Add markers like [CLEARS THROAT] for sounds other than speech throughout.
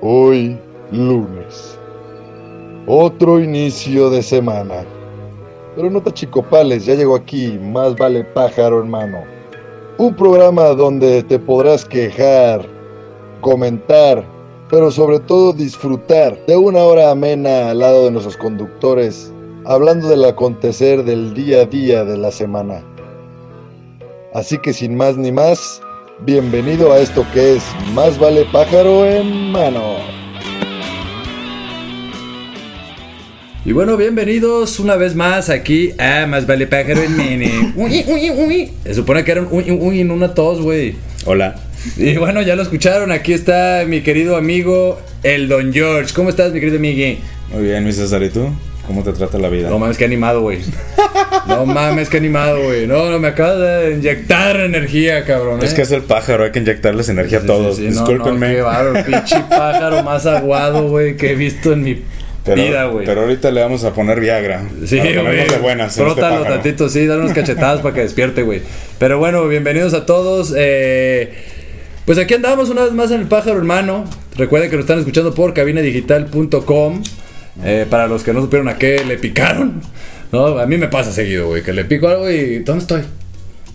Hoy, lunes. Otro inicio de semana. Pero no te achicopales, ya llegó aquí, más vale pájaro hermano. Un programa donde te podrás quejar, comentar, pero sobre todo disfrutar de una hora amena al lado de nuestros conductores, hablando del acontecer del día a día de la semana. Así que sin más ni más, bienvenido a esto que es Más vale pájaro en mano. Y bueno, bienvenidos una vez más aquí a Más Vale Pájaro en Mene. [LAUGHS] Uy, uy, uy. Se supone que era un uy, uy en una tos, güey. Hola. Y bueno, ya lo escucharon. Aquí está mi querido amigo, el Don George. ¿Cómo estás, mi querido Miggy? Muy bien, mi César, ¿y tú? ¿Cómo te trata la vida? No mames, que animado, güey. No mames, que animado, güey. No, no, me acabas de inyectar energía, cabrón. Es ¿eh? que es el pájaro, hay que inyectarles energía Sí, a todos. sí, Discúlpenme. No, qué bárbaro, pinche [LAUGHS] pájaro más aguado, güey, que he visto en mi pero, vida, güey. pero ahorita le vamos a poner Viagra. Sí, güey. buenas. en este Frótalo pájaro. tantito, sí, dale unas cachetadas para que despierte, güey. Pero bueno, bienvenidos a todos. eh, pues aquí andamos una vez más en el pájaro hermano. Recuerden que nos están escuchando por cabinadigital.com. Eh, para los que no supieron a qué le picaron. No, a mí me pasa seguido, güey, que le pico algo y ¿dónde estoy?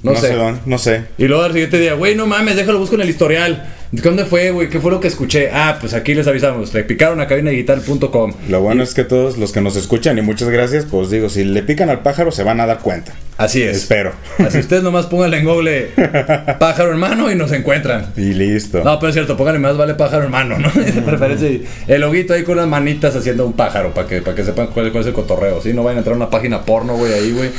No, No, sé. sé. dónde, no sé. Y luego al siguiente día, güey, no mames, déjalo busco en el historial. ¿Dónde fue, güey? ¿Qué fue lo que escuché? Ah, pues aquí les avisamos. Le picaron a cabinadigital.com. Lo bueno es que todos los que nos escuchan, y muchas gracias, pues digo, si le pican al pájaro se van a dar cuenta. Así es. Espero. [LAUGHS] Así ustedes nomás pónganle en Google pájaro hermano y nos encuentran. y listo. No, pero es cierto, pónganle más vale pájaro hermano, ¿no? [LAUGHS] De preferencia y el loguito ahí con las manitas haciendo un pájaro para que, para que sepan cuál, cuál es el cotorreo. ¿sí? No vayan a entrar a una página porno, güey, ahí, güey.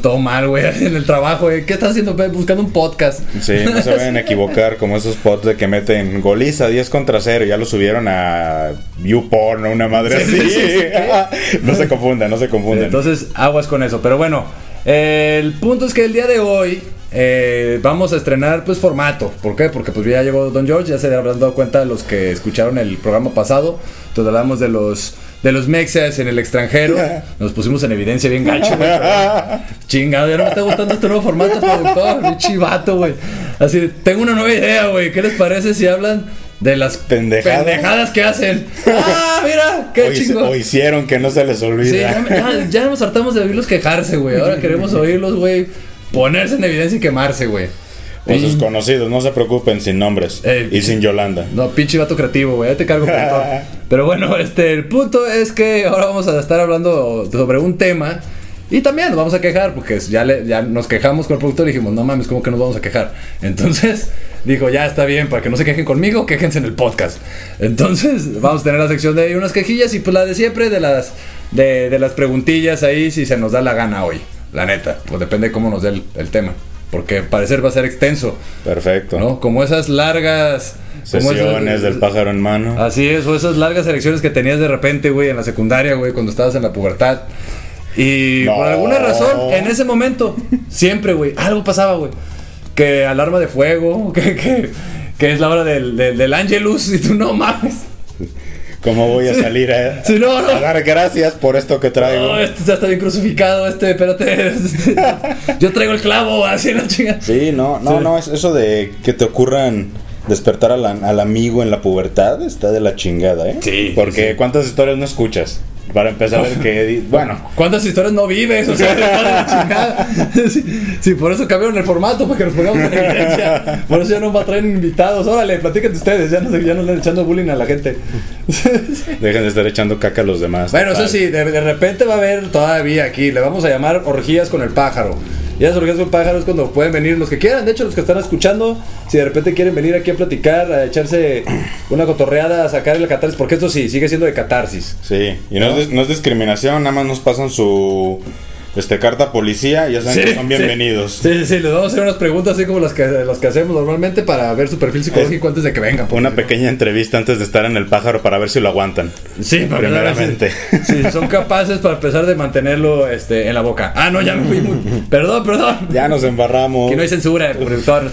Todo mal, güey, [LAUGHS] en el trabajo, güey. ¿Qué estás haciendo? Buscando un podcast. Sí, no se vayan a equivocar como esos pods de que meten goliza 10 contra 0 y ya lo subieron a YouPorn o una madre Sí, así. sí, sí, no se confundan, no se confundan. Entonces, aguas con eso. Pero bueno, eh, el punto es que el día de hoy eh, vamos a estrenar pues formato. ¿Por qué? Porque pues ya llegó Don George, ya se habrán dado cuenta los que escucharon el programa pasado. Entonces hablamos de los de los mexas en el extranjero. [LAUGHS] Nos pusimos en evidencia bien gacho, güey. [LAUGHS] Chingado, ya no me está gustando este nuevo formato, productor. Chivato, güey. Así, tengo una nueva idea, güey. ¿Qué les parece si hablan de las Pendejadas. pendejadas que hacen? ¡Ah, mira! ¡Qué o, chingón! o hicieron que no se les Sí, olvida. ya, me- ya- ya nos hartamos de oírlos quejarse, güey. Ahora queremos oírlos, güey. Ponerse en evidencia y quemarse, güey. o sus conocidos, no se preocupen sin nombres. Eh, y sin Yolanda. No, pinche vato creativo, güey. Ya te cargo, productor. [LAUGHS] Pero bueno, este, el punto es que ahora vamos a estar hablando sobre un tema. Y también nos vamos a quejar, porque ya, le- ya nos quejamos con el productor y dijimos, no mames, ¿cómo que nos vamos a quejar? Entonces, dijo, ya está bien, para que no se quejen conmigo, quéjense en el podcast. Entonces, [LAUGHS] vamos a tener la sección de unas quejillas y pues la de siempre, de las, de, de las preguntillas ahí, si se nos da la gana hoy. La neta, pues depende de cómo nos dé el, el tema. Porque parecer va a ser extenso, Perfecto. ¿no? Como esas largas... como esas- Sesiones del pájaro en mano. Así es, o esas largas elecciones que tenías de repente, güey, en la secundaria, güey, cuando estabas en la pubertad. Y No. por alguna razón, en ese momento, siempre, güey, algo pasaba, güey. Que alarma de fuego, [LAUGHS] que, que, que es la hora del, del, del Angelus, y tú no mames. ¿Cómo voy a salir a, Sí, no, no. a dar gracias por esto que traigo? No, este ya está bien crucificado, este, espérate. [LAUGHS] este, yo traigo el clavo, así en la chinga. Sí, no, no, Sí. no, es eso de que te ocurran despertar al, al amigo en la pubertad está de la chingada, ¿eh? Sí, Porque sí. ¿cuántas historias no escuchas? Para empezar, el que, bueno, ¿Cuántas historias no vives? O sea, [LAUGHS] la chingada. Sí, por eso cambiaron el formato, para que nos pongamos en evidencia. Por eso ya no va a traer invitados. Órale, platiquen ustedes, ya no, ya no le están echando bullying a la gente. [LAUGHS] dejen de estar echando caca a los demás. Bueno, eso sí, de, de repente va a haber todavía aquí, le vamos a llamar orgías con el pájaro. Y esas orgías con el pájaro es cuando pueden venir los que quieran. De hecho, los que están escuchando, si de repente quieren venir aquí a platicar, a echarse [CLEARS THROAT] una cotorreada, a sacar el catarsis, porque esto sí, sigue siendo de catarsis. Sí, y no, ¿No? Es, dis- no es discriminación, nada más nos pasan su este carta policía ya saben que son bienvenidos. Sí, sí, sí, les vamos a hacer unas preguntas así como las que, las que hacemos normalmente para ver su perfil psicológico antes de que vengan. porque Una si pequeña entrevista antes de estar en el pájaro para ver si lo aguantan. Sí, primeramente. Sí, son capaces para empezar de mantenerlo este, en la boca. Ah, no, ya me fui muy. Perdón, perdón. Ya nos embarramos. Que no hay censura, productor.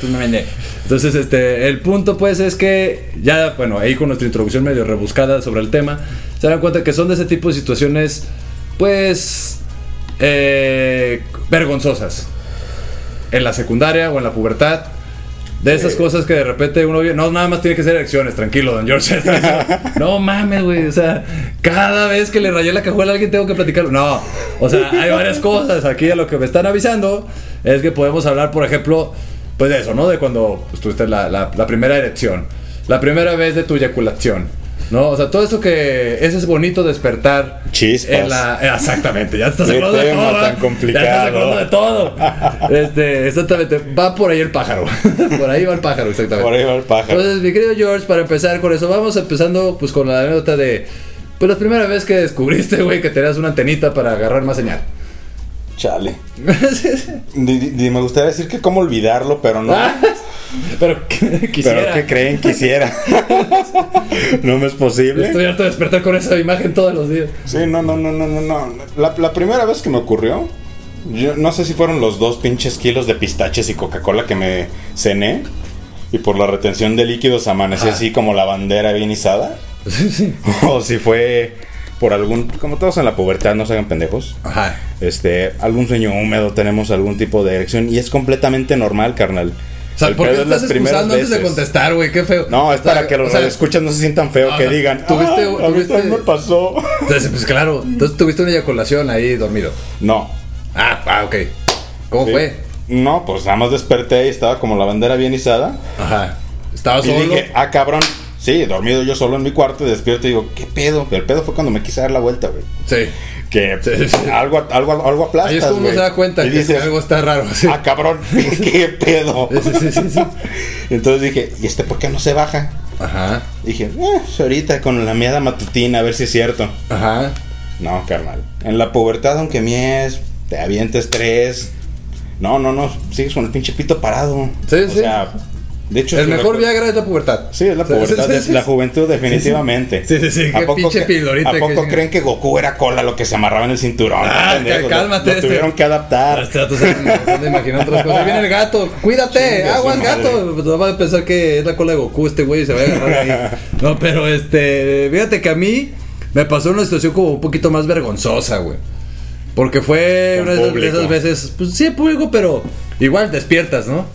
Entonces, este, el punto pues es que ya, bueno, ahí con nuestra introducción medio rebuscada sobre el tema, se dan cuenta que son de ese tipo de situaciones, pues, eh, vergonzosas. En la secundaria o en la pubertad. De esas cosas que de repente uno no nada más tiene que ser elecciones, tranquilo, don George. [LAUGHS] no mames, güey, o sea, cada vez que le rayé la cajuela a alguien tengo que platicarlo. No, o sea, hay varias cosas. Aquí a lo que me están avisando es que podemos hablar, por ejemplo, pues de eso, ¿no? De cuando pues, tuviste la, la, la primera erección, la primera vez de tu eyaculación. ¿No? O sea, todo eso que ese es bonito despertar. Chispas. En la, eh, exactamente, ya estás acordando de todo. tan complicado. Ya estás acordando de todo. Este, exactamente, va por ahí el pájaro. [LAUGHS] por ahí va el pájaro, exactamente. Por ahí va el pájaro. Entonces, mi querido George, para empezar con eso, vamos empezando pues con la anécdota de. Pues la primera vez que descubriste, güey, que tenías una antenita para agarrar más señal. Chale. [LAUGHS] Me gustaría decir que cómo olvidarlo, pero no. Ah, Pero [LAUGHS] quisiera. Pero ¿qué creen? Quisiera. no me es posible. Estoy harto de despertar con esa imagen todos los días. Sí, no, no, no, no, no, no. La, la primera vez que me ocurrió, yo no sé si fueron los dos pinches kilos de pistaches y Coca-Cola que me cené. Y por la retención de líquidos amanecí Ajá. así como la bandera bien izada. [LAUGHS] Sí, sí. O si fue por algún, como todos en la pubertad, no se hagan pendejos. Ajá. Este, algún sueño húmedo, tenemos algún tipo de erección y es completamente normal, carnal. O sea, El ¿por qué es estás excusando antes de contestar, güey? Qué feo. No, es O sea, para que los o sea, escuchas no se sientan feo, que digan, tuviste- "Ay, a mí me pasó. [LAUGHS] Entonces, pues claro. Entonces tuviste una eyaculación ahí dormido. No, Ah, ah, ok. ¿Cómo Sí. fue? No, pues nada más desperté y estaba como la bandera bien izada. Ajá. Estaba Y solo. dije, ah, cabrón. Sí, dormido yo solo en mi cuarto y despierto y digo, ¿qué pedo? Pero el pedo fue cuando me quise dar la vuelta, güey. Sí. Que Sí, sí, sí. algo, algo, algo aplastas, Ahí es como se da cuenta y que dices, algo está raro. Sí. ah, cabrón, [LAUGHS] ¿qué pedo? Sí, sí, sí, sí. [LAUGHS] Entonces dije, ¿y este por qué no se baja? Ajá. Dije, eh, pues ahorita con la miada matutina, a ver si es cierto. Ajá. No, carnal. En la pubertad, aunque mies, te avientes tres. No, no, no, sigues con el pinche pito parado. Sí, o sí. sea, de hecho... El mejor Viagra es la pubertad. Sí, es la Sí, pubertad, sí, sí, es sí. la juventud definitivamente. Sí, sí, sí, ¿A qué poco pinche que- ¿A que poco sí. creen que Goku era cola lo que se amarraba en el cinturón? Ah, lo- cálmate, Lo, este. tuvieron que adaptar. Este vato se imagina otras cosas. Ahí viene el gato. Cuídate, su aguas, gato. Pues no va a pensar que es la cola de Goku este güey y se va a agarrar ahí. [LAUGHS] No, pero este. Fíjate que a mí me pasó una situación como un poquito más vergonzosa, güey. Porque fue En una de esas- de esas veces. Pues sí, público, pero igual despiertas, ¿no?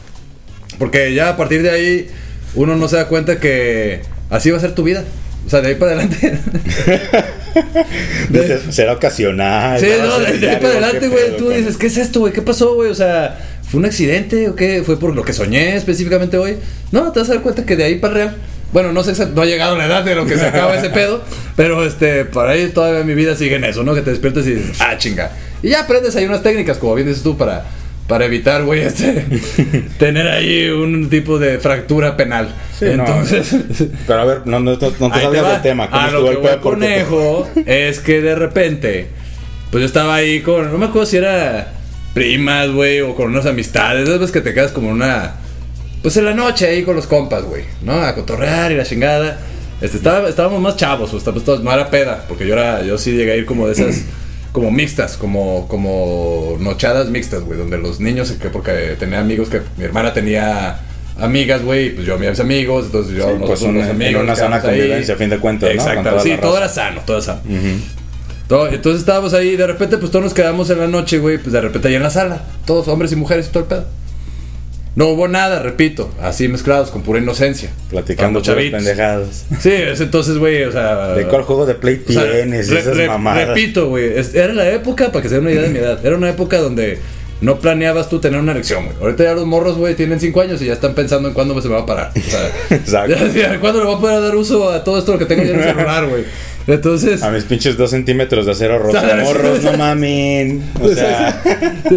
Porque ya a partir de ahí uno no se da cuenta que así va a ser tu vida. O sea, de ahí para adelante. [LAUGHS] Será ocasional. Sí, no, de, de ahí para ¿qué adelante, güey. Tú dices, ¿qué es esto, güey? ¿Qué pasó, güey? O sea, ¿fue un accidente o qué? ¿Fue por lo que soñé específicamente hoy? No, te vas a dar cuenta que de ahí para real. Bueno, no sé, no ha llegado la edad de lo que se acaba ese pedo, [LAUGHS] pero este, por ahí todavía mi vida sigue en eso, ¿no? Que te despiertas y dices, ah, chinga. Y ya aprendes ahí unas técnicas, como bien dices tú, para, para evitar, güey, este, [LAUGHS] tener ahí un tipo de fractura penal. Sí, no. Entonces, [LAUGHS] Pero a ver, no, no, no te salgas del tema. ¿Cómo A lo que el voy? Porque- conejo es que de repente, pues yo estaba ahí con, no me acuerdo si era primas, güey, o con unas amistades, esas veces que te quedas como una, pues en la noche ahí con los compas, güey, ¿no? A cotorrear y la chingada. Este, estaba, estábamos más chavos, o sea, pues, todos- no era peda, porque yo era, yo sí llegué a ir como de esas, [CLEARS THROAT] como mixtas, como, como nochadas mixtas, güey, donde los niños, que porque tenía amigos que mi hermana tenía amigas, güey, pues yo a mis amigos, entonces yo Sí, nosotros pues una- en amigos, una sana convivencia, a fin de cuentas, ¿no? Exacto, toda sí, todo era sano, todo era sano. Todo- entonces estábamos ahí, de repente, pues todos nos quedamos en la noche, güey, pues de repente ahí en la sala, todos hombres y mujeres y todo el pedo. No hubo nada, repito, así mezclados, con pura inocencia. Platicando chavitos. pendejadas. Sí, es entonces, güey, o sea. ¿De cuál juego de Play o sea, tienes? re- esas re- mamadas. Repito, güey, era la época, para que se den una idea de mi edad, era una época donde no planeabas tú tener una erección, güey. Ahorita ya los morros, güey, tienen 5 años y ya están pensando en cuándo se me va a parar. O sea, [LAUGHS] Exacto. [LAUGHS] ya ¿cuándo le voy a poder dar uso a todo esto que tengo ya en el celular, güey? Entonces. A mis pinches dos centímetros de acero roto. Morros, no [LAUGHS] mamen. O sea,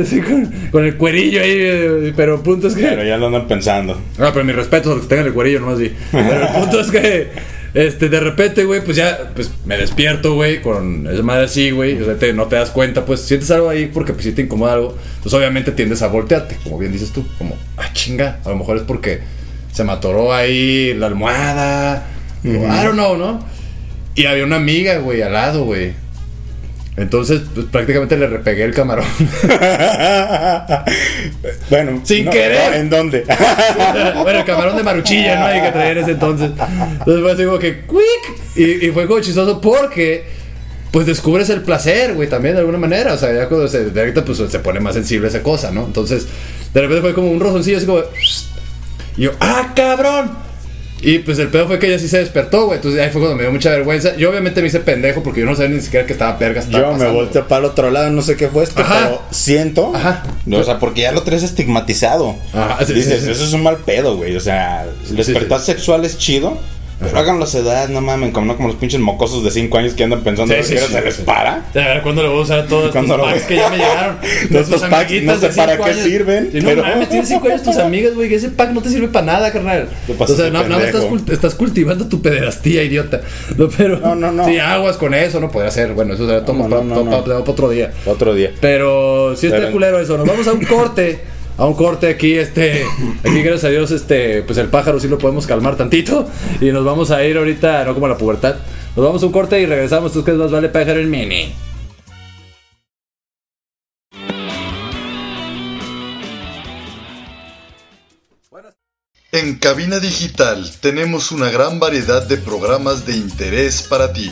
así con, con el cuerillo ahí, eh, pero el punto es que. pero ya lo andan pensando. Ah, pero mi respeto a los que tengan el cuerillo, nomás sí. Pero el punto es que, este, de repente, güey, pues ya, pues me despierto, güey, con esa madre así, güey. O sea, te- no te das cuenta, pues sientes algo ahí porque pues sí te incomoda algo. Entonces, obviamente tiendes a voltearte, como bien dices tú. Como, ah, chinga, a lo mejor es porque se me atoró ahí la almohada. O, I don't know, ¿no? Y había una amiga, güey, al lado, güey. Entonces, pues prácticamente le repegué el camarón. [LAUGHS] bueno, Sin no, querer. no, ¿En dónde? [LAUGHS] bueno, el camarón de maruchilla, ¿no? Hay que traer ese entonces. Entonces fue así como que, ¡quick! Y, y fue como chistoso porque, pues descubres el placer, güey, también de alguna manera. O sea, ya cuando se detecta, pues se pone más sensible esa cosa, ¿no? Entonces, de repente fue como un rozoncillo así como. Y yo, ¡ah, cabrón! Y pues el pedo fue que ella sí se despertó, güey. Entonces ahí fue cuando me dio mucha vergüenza. Yo obviamente me hice pendejo porque yo no sabía ni siquiera que estaba verga. estaba Yo me volteé para el otro lado, no sé qué fue esto, Ajá. pero siento. Ajá. O sea, porque ya lo traes estigmatizado. Ajá, sí, Dices, sí, sí. eso es un mal pedo, güey. O sea, despertar sexual es chido. Pero háganlo a edad, no mamen, como no como los pinches mocosos de 5 años que andan pensando Sí, que sí, se les para. A ver, ¿cuándo le voy a usar a todos estos ¿Cuándo lo packs que ya me llegaron? [LAUGHS] Todos Tus estos packs, no sé de para qué años. sirven, Y no pero- mames, tienes 5 años tus amigas, güey, que ese pack no te sirve para nada, carnal. O sea, no, nada más estás, cult- estás cultivando tu pederastía, idiota. No, pero, No, no, no. Sí, aguas con eso, no podría ser. Bueno, eso será No, no, no, no. pa- para otro día. Otro día. Pero sí está culero eso. Nos vamos a un corte. [LAUGHS] A un corte aquí, este. Aquí, gracias a Dios, este. Pues el pájaro sí lo podemos calmar tantito. Y nos vamos a ir ahorita, no como a la pubertad. Nos vamos a un corte y regresamos. ¿Tú qué más vale pájaro en mini? En Cabina Digital tenemos una gran variedad de programas de interés para ti.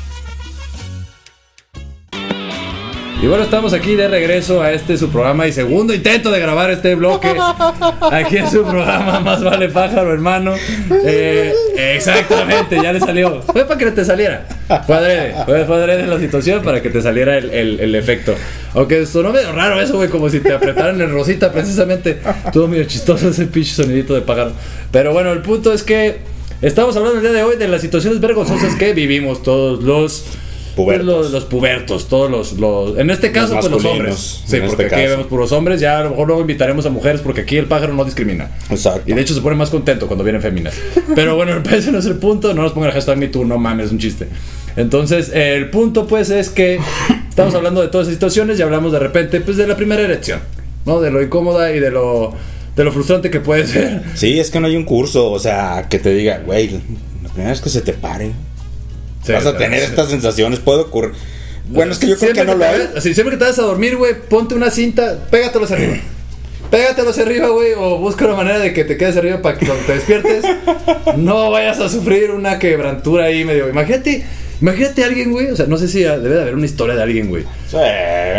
Y bueno, estamos aquí de regreso a este su programa y segundo intento de grabar este bloque. Aquí en su programa [LAUGHS] Más Vale Pájaro, hermano. Eh, exactamente, ya le salió. Fue para que te saliera. Adrede, fue, fue adrede la situación para que te saliera el, el- el efecto. Aunque sonó medio raro eso, güey, como si te apretaran el rosita precisamente. Estuvo medio chistoso ese pinche sonidito de pájaro. Pero bueno, el punto es que estamos hablando el día de hoy de las situaciones vergonzosas que vivimos todos los... Pubertos. pues, los, los pubertos, todos los, los- En este caso, Los pues los hombres. Sí, en porque este aquí vemos puros hombres. Ya a lo mejor luego invitaremos a mujeres porque aquí el pájaro no discrimina. Exacto. Y de hecho se pone más contento cuando vienen féminas. [LAUGHS] Pero bueno, [LAUGHS] ese no es el punto. No nos pongan el hashtag me too, no mames, es un chiste. Entonces, el punto pues es que estamos hablando de todas esas situaciones y hablamos de repente pues de la primera erección. ¿No? De lo incómoda y de lo, de lo frustrante que puede ser. Sí, es que no hay un curso, o sea, que te diga, güey, la primera vez que se te pare, Sí, vas a tener sí. estas sensaciones, puede ocurrir. Bueno, es que yo creo que no lo hay. así, siempre que te vas a dormir, güey, ponte una cinta, pégatelos arriba. [CLEARS THROAT] Pégatelos arriba, güey, o busca una manera de que te quedes arriba para que cuando te despiertes [LAUGHS] no vayas a sufrir una quebrantura ahí medio. Imagínate, imagínate a alguien, güey, o sea, no sé si debe de haber una historia de alguien, güey, Sí.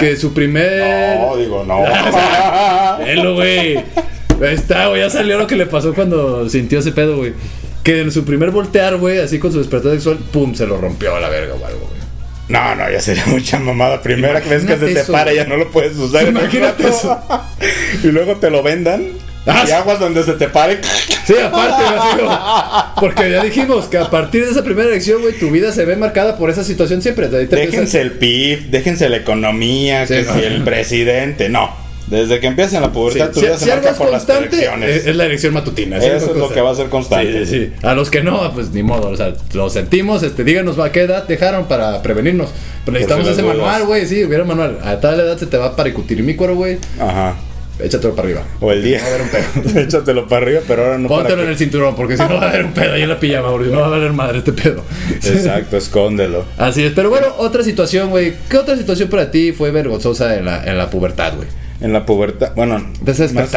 que su primer. No, digo, no. [LAUGHS] [LAUGHS] Velo, güey. Ahí está, güey. Ya salió lo que le pasó cuando sintió ese pedo, güey. Que en su primer voltear, güey, así con su despertar sexual, pum, se lo rompió a la verga o algo, güey. No, no, ya sería mucha mamada. Primera vez que se te eso, para, güey. ya no lo puedes usar. Imagínate eso. [LAUGHS] y luego te lo vendan. Ah, y aguas donde se te pare. Sí, aparte, como- porque ya dijimos que a partir de esa primera elección, güey, tu vida se ve marcada por esa situación siempre. Te Déjense el PIB, déjense la economía, Sí, que no. si el presidente. No. Desde que empieza la pubertad, Sí, tu si, vida si se algo marca por las elecciones. es, es la elección matutina. Eso es lo que va a ser constante. Sí, sí. A los que no, pues ni modo. O sea, lo sentimos. Este, díganos a qué edad dejaron para prevenirnos. Pero necesitamos si ese dudas. manual, güey. Sí, hubiera manual. A tal edad se te va para cuero, güey. Ajá. Échatelo para arriba. O el día. Va a haber un pedo. [LAUGHS] Échatelo para arriba, pero ahora no para Póntelo que- en el cinturón, porque si no va a haber un pedo ahí en la pijama, porque si no va a valer madre este pedo. Exacto, [LAUGHS] escóndelo. Así es, pero bueno, otra situación, güey. ¿Qué otra situación para ti fue vergonzosa en la, en la pubertad, güey? En la pubertad, bueno,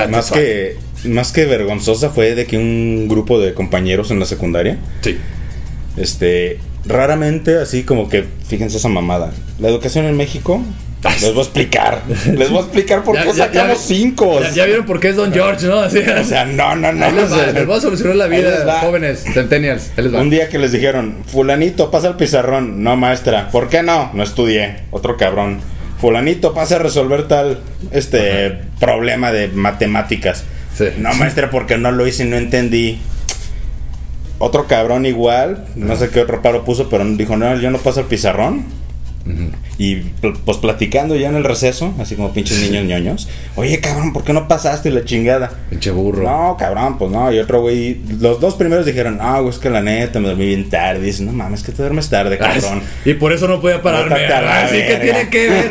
más, que más que vergonzosa fue de que un grupo de compañeros en la secundaria, Sí. este, raramente así como que, fíjense esa mamada. La educación en México, les voy a explicar, les voy a explicar por qué sacamos cinco. Ya, ya vieron por qué es Don George, ¿no? Así, O sea, no, no, no. les, va, voy a solucionar la vida, jóvenes, centennials. Un día que les dijeron, fulanito, pasa el pizarrón. No, maestra. ¿Por qué no? No estudié. Otro cabrón. Fulanito, pasa a resolver tal este problema de matemáticas. Sí. No, maestra, porque no lo hice y no entendí. Otro cabrón igual, no sé qué otro paro puso, pero dijo, no, yo no paso el pizarrón. Y pues platicando ya en el receso, así como pinches niños [LAUGHS] ñoños. Oye, cabrón, ¿por qué no pasaste la chingada? Pinche burro. No, cabrón, pues no. Y otro güey, los dos primeros dijeron, ah, güey, es que la neta me dormí bien tarde. Y dices, no mames, que te duermes tarde, [LAUGHS] Ah, cabrón. Y por eso no podía pararme. Así que verga. [LAUGHS] tiene que ver.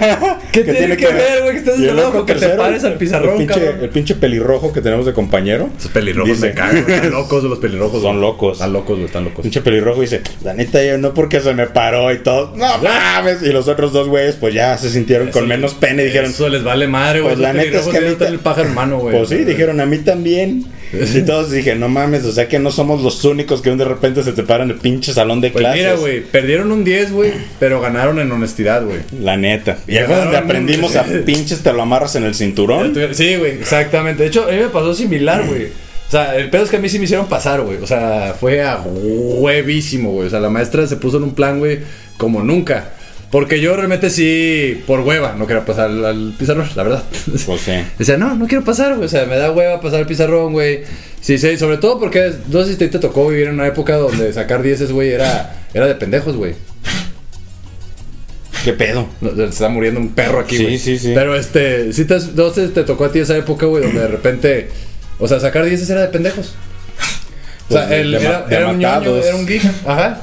¿Qué, tiene, que ver, güey? Que estés Y el loco que te pares al pizarrón, el pinche, cabrón. el pinche pelirrojo que tenemos de compañero. Esos pelirrojos Dice- me cagan. Están locos los pelirrojos. Son güey. locos. Están locos, güey, están locos. Pinche pelirrojo dice, la neta yo no porque se me paró y todo. No mames. Y los otros dos güeyes, pues ya se sintieron con menos pena y dijeron, Eso les vale madre, güey. Pues la neta es que a mí el pájaro hermano, güey. pues sí, dijeron a mí también. Y todos dije, no mames, o sea que no somos los únicos que de repente se te paran el pinche salón de Pues clases. mira, güey, perdieron un 10, güey, pero ganaron en honestidad, güey. La neta. Y ahí fue donde aprendimos a pinches te lo amarras en el cinturón. Sí, güey, exactamente. De hecho, a mí me pasó similar, güey. O sea, el pedo es que a mí sí me hicieron pasar, güey. O sea, fue a huevísimo, güey. O sea, la maestra se puso en un plan, güey, como nunca. Porque yo realmente sí, por hueva, no quería pasar al, al pizarrón, la verdad. [LAUGHS] Pues sí. Decía, no, no quiero pasar, güey. O sea, me da hueva pasar el pizarrón, güey. Sí, sí, sobre todo porque no sé si te, te tocó vivir en una época donde sacar dieces, güey, era, era de pendejos, güey. ¿Qué pedo? Se está muriendo un perro aquí, Sí, güey. sí, sí. Pero este, sí te, no sé, te tocó a ti esa época, güey, donde de repente, o sea, sacar dieces era de pendejos. O sea, Pues de- él de era, de era un ñoño, era un geek. Ajá.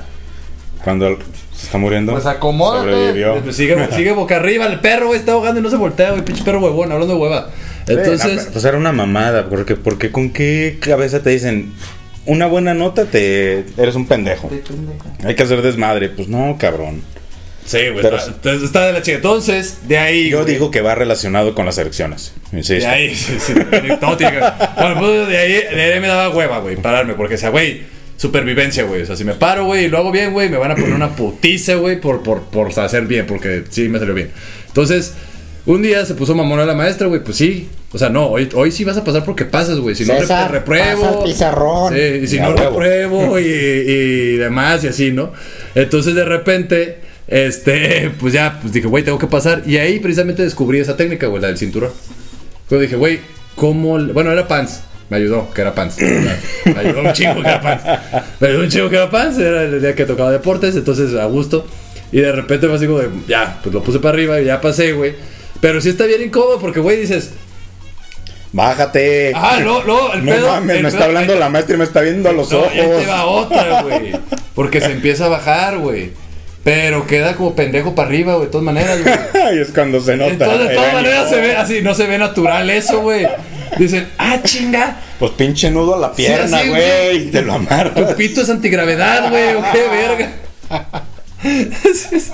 Cuando el- se está muriendo. Pues acomoda. Sobrevivió. Pues sigue, sigue boca arriba, el perro, güey, está ahogando y no se voltea, güey, pinche perro huevón, hablando de hueva. Entonces, Pues era una mamada, porque, porque con qué cabeza te dicen una buena nota te eres un pendejo. Hay que hacer desmadre. Pues no, cabrón. sí, güey, pero- está, está de la chica. Entonces, de ahí. Yo güey, digo que va relacionado con las elecciones. Insisto. De ahí, [LAUGHS] sí, sí, todo tiene que. Bueno, pues de ahí, de ahí me daba hueva, güey, pararme, porque, o sea, güey, supervivencia, güey. O sea, si me paro, güey, y lo hago bien, güey, me van a poner una [CLEARS THROAT] putiza, güey, por, por, por hacer bien, porque sí me salió bien. Entonces, un día se puso mamona la maestra, güey, pues sí. O sea, no, hoy, hoy sí vas a pasar porque pasas, güey. Si no, te repruebo. pasa el pizarrón. Sí, y si no huevo. repruebo [LAUGHS] y, y demás y así, ¿no? Entonces, de repente, este, [LAUGHS] pues ya, pues dije, güey, tengo que pasar. Y ahí precisamente descubrí esa técnica, güey, la del cinturón. Yo dije, güey, ¿cómo? le- Bueno, era pants. Me ayudó, que era pants. Me ayudó un chingo que era pants. Me ayudó un chingo que era pants. Era el día que tocaba deportes, entonces a gusto. Y de repente fue así como de, ya, pues lo puse para arriba y ya pasé, güey. Pero sí está bien incómodo porque, güey, dices, Bájate. ah, no, no, el no pedo. mames, el me pedo- está hablando la maestra y me está viendo a los no, ojos. ahí te va otra, güey. Porque se empieza a bajar, güey. Pero queda como pendejo para arriba, güey, de todas maneras, güey. [LAUGHS] y es cuando se nota. Entonces, de todas el maneras se ve así, no se ve natural eso, güey. Dicen, ah, chinga, Pues pinche nudo a la pierna, así, güey. y te lo tu amarras. pito es antigravedad, güey, o qué verga. Es, es-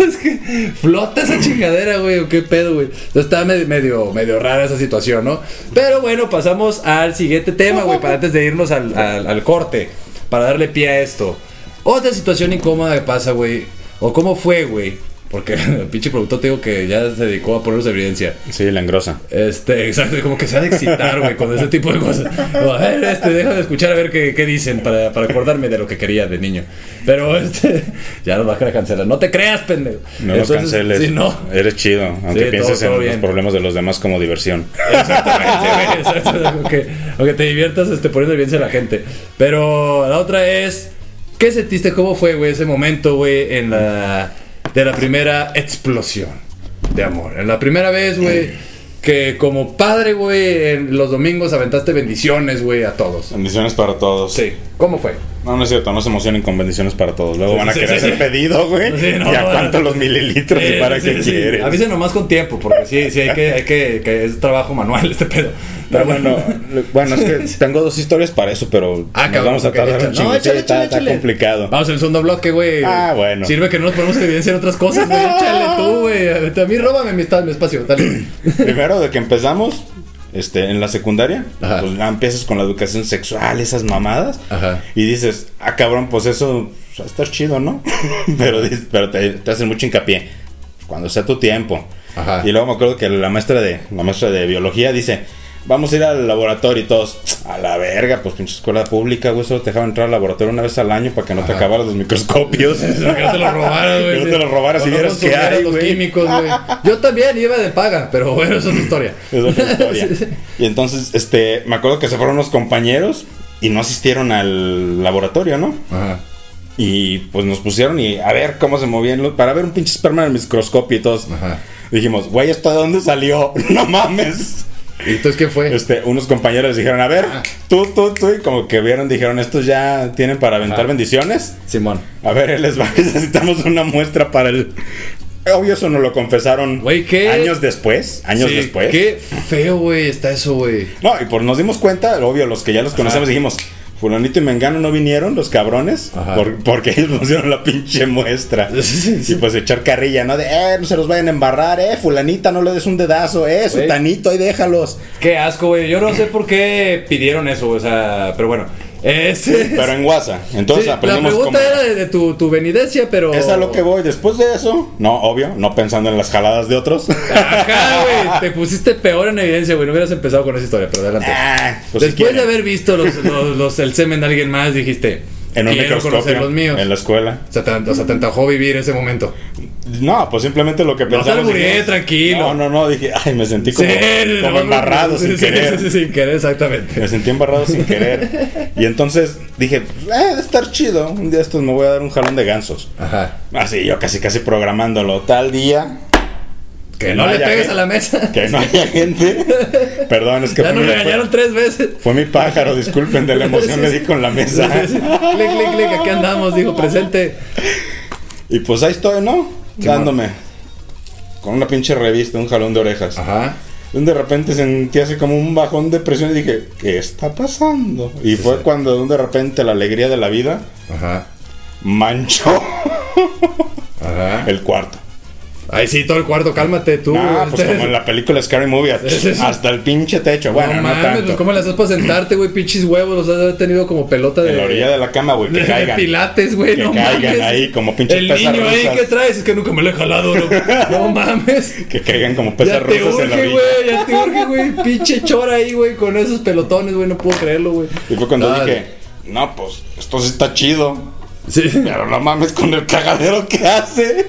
es que flota esa chingadera, güey, o qué pedo, güey. Entonces está me- medio, medio rara esa situación, ¿no? Pero bueno, pasamos al siguiente tema, güey, para antes de irnos al, al- al corte, para darle pie a esto. Otra situación incómoda que pasa, güey, o cómo fue, güey, porque [LAUGHS] el pinche productor te digo que ya se dedicó a ponernos evidencia. Sí, la engrosa. Este, [LAUGHS] exacto, como que se ha de excitar, güey, con ese tipo de cosas. Como, a ver, este, déjame escuchar a ver qué, qué dicen para, para acordarme de lo que quería de niño. Pero, [LAUGHS] este, ya nos va a cancelar. No te creas, pendejo. No nos Entonces, canceles. Sí, no. Eres chido. Aunque Sí, pienses todo- todo en bien. los problemas de los demás como diversión. Exactamente, güey, exacto. Aunque, aunque te diviertas este, poniendo bien a la gente. Pero la otra es, ¿qué sentiste? ¿Cómo fue, güey, ese momento, güey, en la, de la primera explosión de amor? En la primera vez, güey, que como padre, güey, en los domingos aventaste bendiciones, güey, a todos. Bendiciones para todos. Sí, ¿cómo fue? No, no es cierto, no se emocionen con bendiciones para todos. Luego Sí, van a sí, querer sí, hacer sí. pedido, güey. Sí, no, ¿Y a no, cuánto no. los mililitros y para Sí, qué quieres? Avisen nomás con tiempo, porque sí, sí, hay que, hay que, que es trabajo manual este pedo. Pero bueno, bueno, es que [LAUGHS] tengo dos historias para eso, pero Ah, nos cabrón, vamos a tardar un chingo. No, Sí, échale, está, échale, está échale. complicado. Vamos al segundo bloque, güey. Ah, bueno. Sirve que no nos ponemos a evidenciar otras cosas, güey. Échale tú, güey. A mí róbame mi, mi espacio, dale. Primero, de que empezamos este, en la secundaria, Ajá. pues ya empiezas con la educación sexual, esas mamadas, Ajá. y dices, ah, cabrón, pues eso pues, está chido, ¿no? [LAUGHS] pero pero te, te hacen mucho hincapié, cuando sea tu tiempo. Ajá. Y luego me acuerdo que la maestra de, la maestra de biología dice, vamos a ir al laboratorio y todos, a la verga, pues pinche escuela pública, güey, solo te dejaban entrar al laboratorio una vez al año para que no te Ajá. acabaran los microscopios. [LAUGHS] Que no te lo robaras, güey. [LAUGHS] Que no te lo robaras no vieras qué consumieras hay, los químicos, güey. Yo también iba de paga, pero bueno, eso es otra historia. [LAUGHS] Es otra historia. Sí, sí. Y entonces, este, me acuerdo que se fueron unos compañeros y no asistieron al laboratorio, ¿no? Ajá. Y pues nos pusieron y a ver cómo se movían los- para ver un pinche esperma en el microscopio y todos. Ajá. Dijimos, güey, ¿esto de dónde salió? No mames. ¿Y entonces qué fue? Este, unos compañeros dijeron, a ver, Ah. tú, tú, tú, y como que vieron, dijeron, estos ya tienen para aventar Ajá. bendiciones. Simón. A ver, él les va, [LAUGHS] necesitamos una muestra para el. Obvio, eso nos lo confesaron Güey, ¿qué? años después. Años Sí, después. Qué feo, güey, está eso, güey. No, y por nos dimos cuenta, obvio, los que ya los conocemos dijimos, Fulanito y Mengano no vinieron, los cabrones, por- porque ellos [LAUGHS] pusieron la pinche muestra. Sí, sí. Y pues echar carrilla, ¿no? De, eh, no se los vayan a embarrar, eh, Fulanita, no le des un dedazo, eh. Sutanito, ahí déjalos. Qué asco, güey. Yo no sé por qué pidieron eso, o sea, pero bueno. Pero en WhatsApp. Entonces Sí, la aprendimos pregunta cómo- era de, de tu, tu venidencia, pero. Es a lo que voy. Después de eso, no, obvio, no pensando en las jaladas de otros. Ajá, güey. [LAUGHS] Te pusiste peor en evidencia, güey. No hubieras empezado con esa historia, pero adelante. Ah, pues si Después de haber visto los, los- los- el semen de alguien más, dijiste. En un microscopio los míos. en la escuela. O sea, te, o sea, te antojó vivir ese momento. No, pues simplemente lo que No te tranquilo. No, no, no, dije, ay, me sentí como, Sí, como no, embarrado sin sí, querer. Sí, sin querer, exactamente. Me sentí embarrado sin querer. Y entonces dije, eh, estar chido. Un día estos me voy a dar un jalón de gansos. Ajá. Así, yo casi, casi programándolo. Tal día. Que no, le pegues gente- a la mesa. [LAUGHS] Que no haya gente. [LAUGHS] Perdón, es que Ya fue nos regañaron tres veces. Fue mi pájaro, disculpen, de la emoción le di con la mesa. clic, clic, clic, aquí andamos, dijo presente. Y pues ahí estoy, ¿no? Sí, Dándome. Con una pinche revista, un jalón de orejas. Ajá. De repente sentí así como un bajón de presión y dije, ¿qué está pasando? Y fue sí. cuando de repente la alegría de la vida Ajá. manchó Ajá. el cuarto. Ay, sí, todo el cuarto, cálmate tú. Ah, pues este- como en la película Scary Movie, [LAUGHS] hasta el pinche techo. Bueno, no, no mames, tanto. pues ¿cómo le haces para sentarte, güey? Pinches huevos, los has tenido como pelota de. En la orilla de la cama, güey, que de caigan. pilates, güey, Que no caigan mames. ahí como pinches El pesas niño ahí. ¿qué traes? Es que nunca me lo he jalado, no, [LAUGHS] no mames. Que caigan como pesas rusas en la urge, orilla. güey, ya te urge, güey. Pinche chora ahí, güey, con esos pelotones, güey, no puedo creerlo, güey. Y fue cuando Ah, dije, no, pues, esto sí está chido. Sí. [LAUGHS] Pero no mames con el cagadero que hace.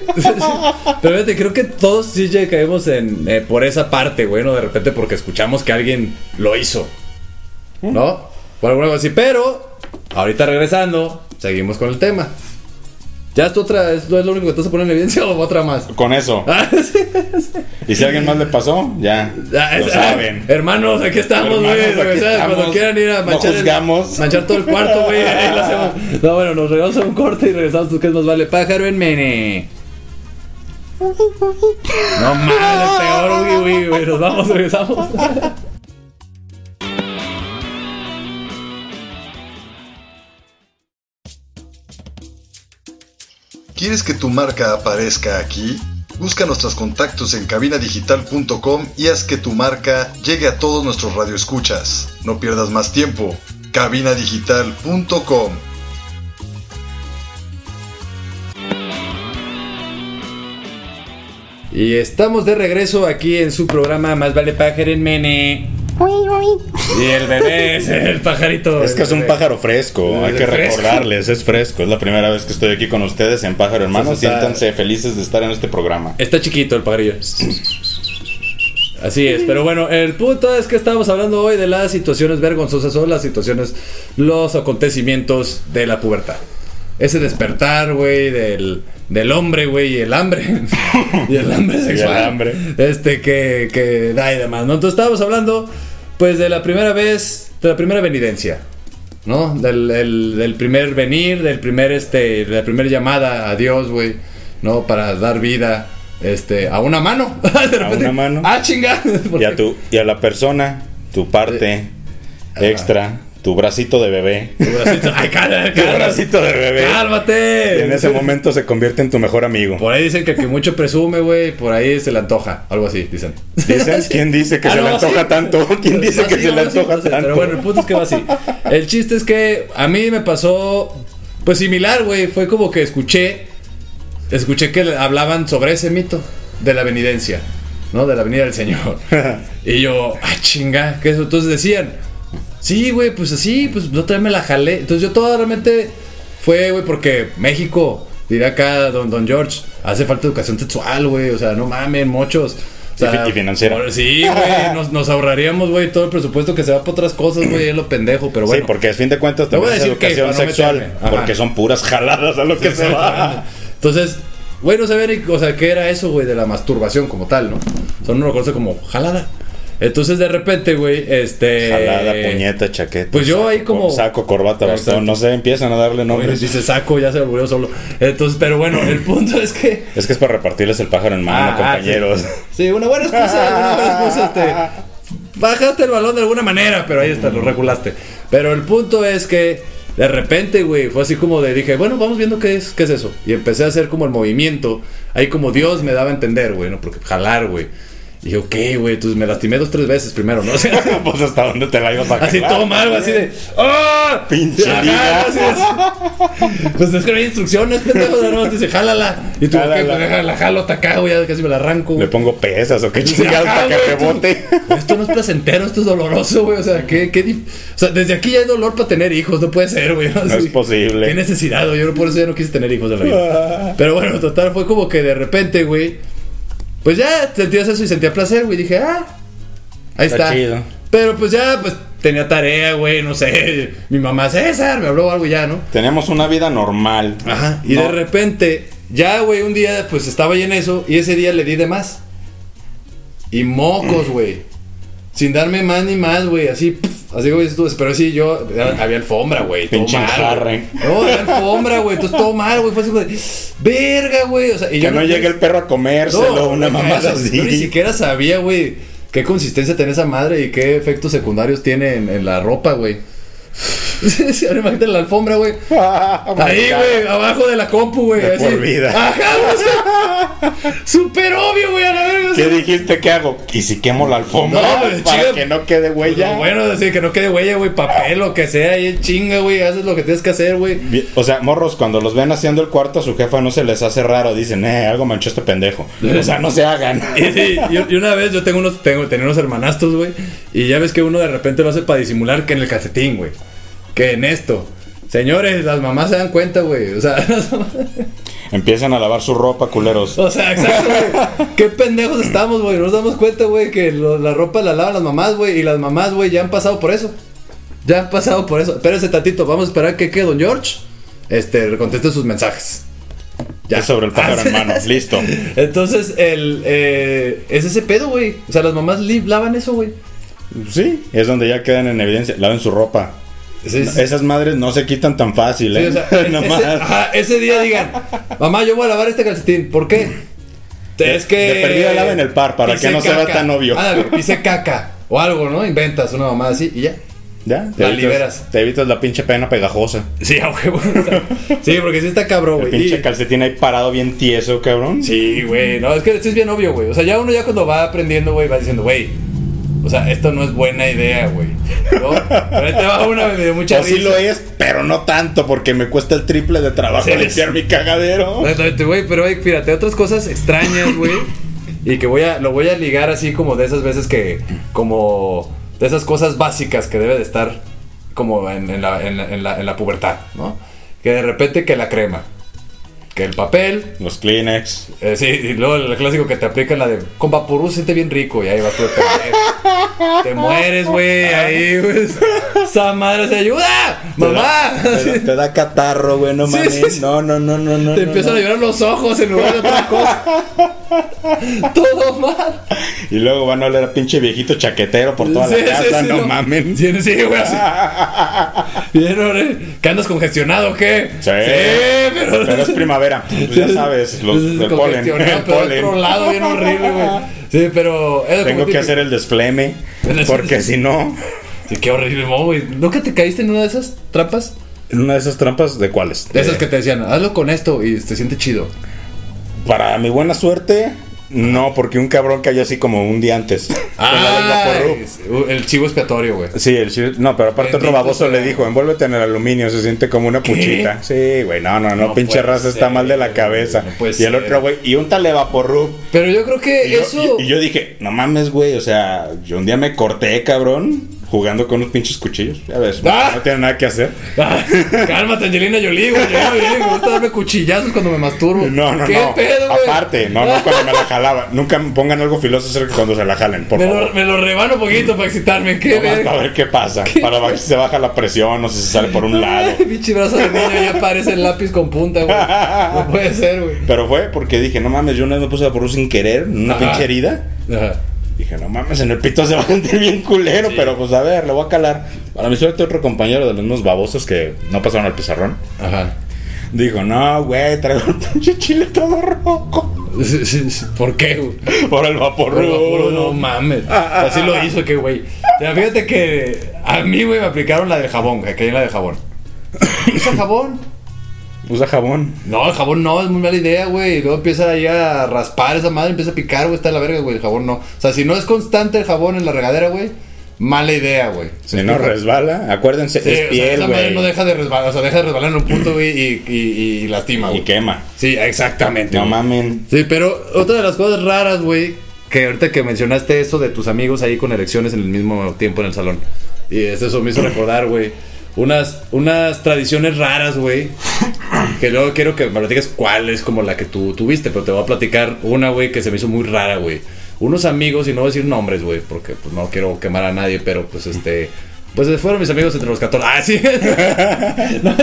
Pero fíjate, creo que todos sí ya caemos en, eh, por esa parte, güey, ¿no? De repente porque escuchamos que alguien lo hizo. ¿No? Por algo así. Pero, ahorita regresando, seguimos con el tema. ¿Ya es otra, es, es lo único que te vas a poner en evidencia [LAUGHS] o otra más? Con eso. [LAUGHS] Ah, sí. Y si a alguien más le pasó, ya. Ah, Lo es- saben. Hermanos, aquí estamos, güey. Cuando quieran ir a No manchar, el- juzgamos. manchar todo el cuarto, güey. No, bueno, nos regresamos a un corte y regresamos. ¿Tú qué más vale? Pájaro en mene. No mames, peor, güey, güey, güey. Nos vamos, regresamos. [LAUGHS] ¿Quieres que tu marca aparezca aquí? Busca nuestros contactos en cabinadigital.com y haz que tu marca llegue a todos nuestros radioescuchas. No pierdas más tiempo. cabinadigital.com Y estamos de regreso aquí en su programa Más vale pájaro en mene. Y el bebé es el pajarito. Es que es un pájaro fresco, hay que fresco. recordarles, es fresco. Es la primera vez que estoy aquí con ustedes en Pájaro Hermano. Está- Siéntanse felices de estar en este programa. Está chiquito el pajarillo. Así es, pero bueno, el punto es que estamos hablando hoy de las situaciones vergonzosas o las situaciones, los acontecimientos de la pubertad. Ese despertar, güey, del, del hombre, güey, y el hambre. [LAUGHS] y el hambre sexual. hambre. Este que, que da y demás, ¿no? Entonces estábamos hablando, pues, de la primera vez, de la primera venidencia. ¿No? Del, del- del primer venir, del primer, este, de la primera llamada a Dios, güey, ¿no? Para dar vida, este, a una mano. [LAUGHS] De A una mano. Ah, chinga. [LAUGHS] Y a, tu, y a la persona, tu parte extra, tu bracito de bebé. Ay, [LAUGHS] cálmate, Tu bracito de bebé. Cálmate. Y en ese momento se convierte en tu mejor amigo. Por ahí dicen que el que mucho presume, güey, por ahí se le antoja. Algo así, dicen. ¿Dicen? ¿Quién dice que [LAUGHS] Ah, se no, le antoja sí. tanto? [LAUGHS] ¿Quién dice que sí, se no, le antoja tanto? Pero bueno, el punto es que va así. El chiste es que a mí me pasó, pues similar, güey. Fue como que escuché, escuché que hablaban sobre ese mito de la venidencia, ¿no? De la venida del Señor. y yo, ah, chinga, ¿qué es eso? Entonces decían, sí, güey, pues así, pues otra vez me la jalé. Entonces yo todo realmente fue, güey, porque México, dirá acá don, don George, hace falta educación sexual, güey. O sea, no mamen, mochos. O Y fi- y financiera. por- Sí, güey, [LAUGHS] nos, nos ahorraríamos, güey, todo el presupuesto que se va para otras cosas, güey, es lo pendejo, pero bueno. Sí, porque a fin de cuentas Te voy a también decir educación sexual. Porque son puras jaladas a lo que se va. Entonces, güey, no sabía ni, o sea, qué era eso, güey, de la masturbación como tal, ¿no? O sea, uno lo conoce como jalada. Entonces, de repente, güey, este... Jalada, puñeta, chaqueta. Pues yo saco, ahí como- Saco, corbata, Exacto. bastón. No sé, empiezan a darle nombres. dice saco, ya se volvió solo. Entonces, pero bueno, el punto es que... Es que es para repartirles el pájaro en mano, Ah, ah, compañeros. Sí, una buena excusa, una buena [LAUGHS] excusa, este... bajaste el balón de alguna manera, pero ahí está, lo regulaste. Pero el punto es que de repente, güey, fue así como de dije, bueno, vamos viendo qué es, qué es eso. Y empecé a hacer como el movimiento, ahí como Dios me daba a entender, güey, ¿no? Porque jalar, güey. Y yo, ok, güey, entonces me lastimé dos, tres veces primero, ¿no? [LAUGHS] O sea, [LAUGHS] pues hasta dónde te la ibas a así todo mal, así de, ¡ah! Pinche. Pues es que no hay instrucciones, pendejo, no, dice, jálala. Y tú, ok, pues déjala, jalo hasta acá, güey, casi me la arranco. Le pongo pesas o qué [LAUGHS] chingados para que rebote. Esto no es placentero, esto es doloroso, güey. O sea, ¿qué, qué o sea, desde aquí ya hay dolor para tener hijos, no puede ser, güey. No es posible. Qué necesidad, güey. Yo por eso ya no quise tener hijos de la vida. Pero bueno, total, fue como que de repente, güey. Pues ya sentías eso y sentía placer, güey. Dije, ah, ahí Está está. chido. Pero pues ya, pues tenía tarea, güey, no sé. Mi mamá, César, me habló algo ya, ¿no? Tenemos una vida normal. Ajá. Y No. de repente, ya, güey, un día, pues estaba ahí en eso. Y ese día le di de más. Y mocos, güey. Sin darme más ni más, güey. Así, pf, así, güey. Pero sí, yo. Había alfombra, güey. Todo Pinche mal. No, había alfombra, güey. Entonces todo mal, güey. Fue así, güey. Verga, güey. O sea, y Que yo no llegue el perro a comérselo, una no, mamada Yo así. ni siquiera sabía, güey, qué consistencia tiene esa madre y qué efectos secundarios tiene en, en la ropa, güey. [LAUGHS] Ahora imagínate la alfombra, güey. [LAUGHS] Ahí, güey, abajo de la compu, güey. Por vida. [LAUGHS] Ajá, o sea, Súper obvio, güey, a la verga. ¿Qué dijiste que hago? ¿Y si quemo la alfombra? No, para que no quede huella. Lo bueno decir que no quede huella, güey, papel, lo que sea, en chinga, güey, haces lo que tienes que hacer, güey. O sea, morros, cuando los ven haciendo el cuarto a su jefa no se les hace raro. Dicen, eh, algo manchó este pendejo. O sea, no se hagan. Y, y- y una vez yo tengo unos, tengo, tenía unos hermanastros, güey. Y ya ves que uno de repente lo hace para disimular que en el calcetín, güey. Que en esto. Señores, las mamás se dan cuenta, güey. O sea, [LAUGHS] las mamás- Empiezan a lavar su ropa, culeros. o sea, exacto, güey. Qué pendejos estamos, güey. Nos damos cuenta, güey, que lo- la ropa la lavan las mamás, güey. Y las mamás, güey, ya han pasado por eso. Ya han pasado por eso. Espérense tantito, vamos a esperar que, que Don George este, conteste sus mensajes. Ya sobre el pájaro en mano. [LAUGHS] Listo. Entonces, el, eh, es ese pedo, güey. O sea, las mamás lavan eso, güey. Sí, es donde ya quedan en evidencia. Laven su ropa. Sí, sí. Esas madres no se quitan tan fácil, Sí, ¿eh? o sea, [LAUGHS] Nomás. ese, ajá, ese día digan, mamá, yo voy a lavar este calcetín. ¿Por qué? Es que. de perdida laven el par, para que no se vea tan obvio. Ándale, pisé caca. O algo, ¿no? Inventas una mamá así y ya. Ya, te La evitas- liberas. Te evitas la pinche pena pegajosa. Sí, a huevo. o sea, sí, porque sí está cabrón, El güey. pinche calcetín ahí parado bien tieso, cabrón. Sí, güey. No, es que esto es bien obvio, güey. O sea, ya uno ya cuando va aprendiendo, güey, va diciendo, güey. O sea, esto no es buena idea, güey. ¿No? Pero ahí te va una, me dio mucha O sí lo es, pero no tanto, porque me cuesta el triple de trabajo Sí, limpiar mi cagadero. Exactamente, güey, pero güey, fíjate, otras cosas extrañas, güey. y que voy a, lo voy a ligar así como de esas veces que, como, de esas cosas básicas que debe de estar como en, en la, en, la, en la- en la pubertad, ¿no? Que de repente que la crema, que el papel, Los Kleenex. eh, sí, y luego el clásico que te aplican la de, con vaporú siente bien rico y ahí vas tú pendejo. Te mueres, güey, ahí, güey. Esa madre se ayuda, mamá. Te da, te da- te da catarro, güey, no Sí, mames. sí, sí. No, no, no, no, no. Te no, empiezan no. a llorar los ojos en lugar de otra cosa. [LAUGHS] Todo mal. Y luego van a oler a pinche viejito chaquetero por toda la casa, sí, no, mamen. Sí, sí, güey. así. [LAUGHS] Bien. ¿Que andas congestionado o qué? Sí. pero. Pero es primavera. Pues ya sabes, los, el polen. El otro polen. lado, bien horrible, güey. Sí, pero. Tengo que hacer el desfleme. Porque si no, Sí, qué horrible, güey. ¿Nunca te caíste en una de esas trampas? en una de esas trampas, ¿de cuáles? De esas que te decían, hazlo con esto y te siente chido. Para mi buena suerte, no, porque un cabrón cayó así como un día antes. Ah, el chivo expiatorio, güey. Sí, el chi- no, pero aparte otro baboso le dijo, envuélvete en el aluminio, se siente como una ¿Qué? puchita. Sí, güey, no, no, no, No pinche raza está mal de la cabeza. no y el otro, güey, y un tal Vaporub. Pero yo creo que Y yo, eso. y- y yo dije, no mames, güey, o sea, yo un día me corté, cabrón, jugando con unos pinches cuchillos. Ya ves, Ah. no tiene nada que hacer. Ah, [LAUGHS] cálmate, Angelina Jolie, güey. Me gusta darme cuchillazos cuando me masturbo. No, no, ¿Qué no. pedo? Aparte, no, no cuando me la jalaba. Nunca me pongan algo filoso cerca cuando se la jalen, por Me favor. lo, me lo rebano un poquito para excitarme. ¿Qué verga? para ver qué pasa. Para ver si se baja la presión o si se sale por un lado. [LAUGHS] Pinche brazo de niño, ya parece el lápiz con punta, güey. No puede ser, güey. Pero fue porque dije, no mames, yo una vez me puse por sin querer, una Ajá. pinche herida. Ajá. Dije, no mames, en el pito se va a sentir bien culero, pero pues a ver, le voy a calar. Para mi suerte, otro compañero de los mismos babosos que no pasaron al pizarrón, Ajá. dijo, no, güey, traigo el pinche chile todo rojo. ¿Por qué, güey? Por el vapor Por el vapor, no mames. Así lo hizo, que güey. O sea, fíjate que a mí, güey, me aplicaron la de jabón, güey, que hay la de jabón. ¿Usa jabón? Usa jabón. No, el jabón no, es muy mala idea, güey. Y luego empieza ahí a raspar esa madre, empieza a picar, güey, está de la verga, güey. El jabón no. O sea, si no es constante el jabón en la regadera, güey, mala idea, güey. Si no resbala, acuérdense, Sí, es o sea, piel, esa madre güey. no deja de resbalar, o sea, deja de resbalar en un punto, güey, y, y, y lastima, y güey. quema. Sí, exactamente. No güey. mamen. Sí, pero otra de las cosas raras, güey, que ahorita que mencionaste eso de tus amigos ahí con erecciones en el mismo tiempo en el salón. Y es eso me hizo [CLEARS THROAT] recordar, güey, unas, unas tradiciones raras, güey. [LAUGHS] Que luego quiero que me platiques cuál es como la que tú tuviste, pero te voy a platicar una, güey, que se me hizo muy rara, güey. Unos amigos, y no voy a decir nombres, güey, porque pues no quiero quemar a nadie, pero pues este... Pues fueron mis amigos entre los 14. Ah, sí. [LAUGHS] No,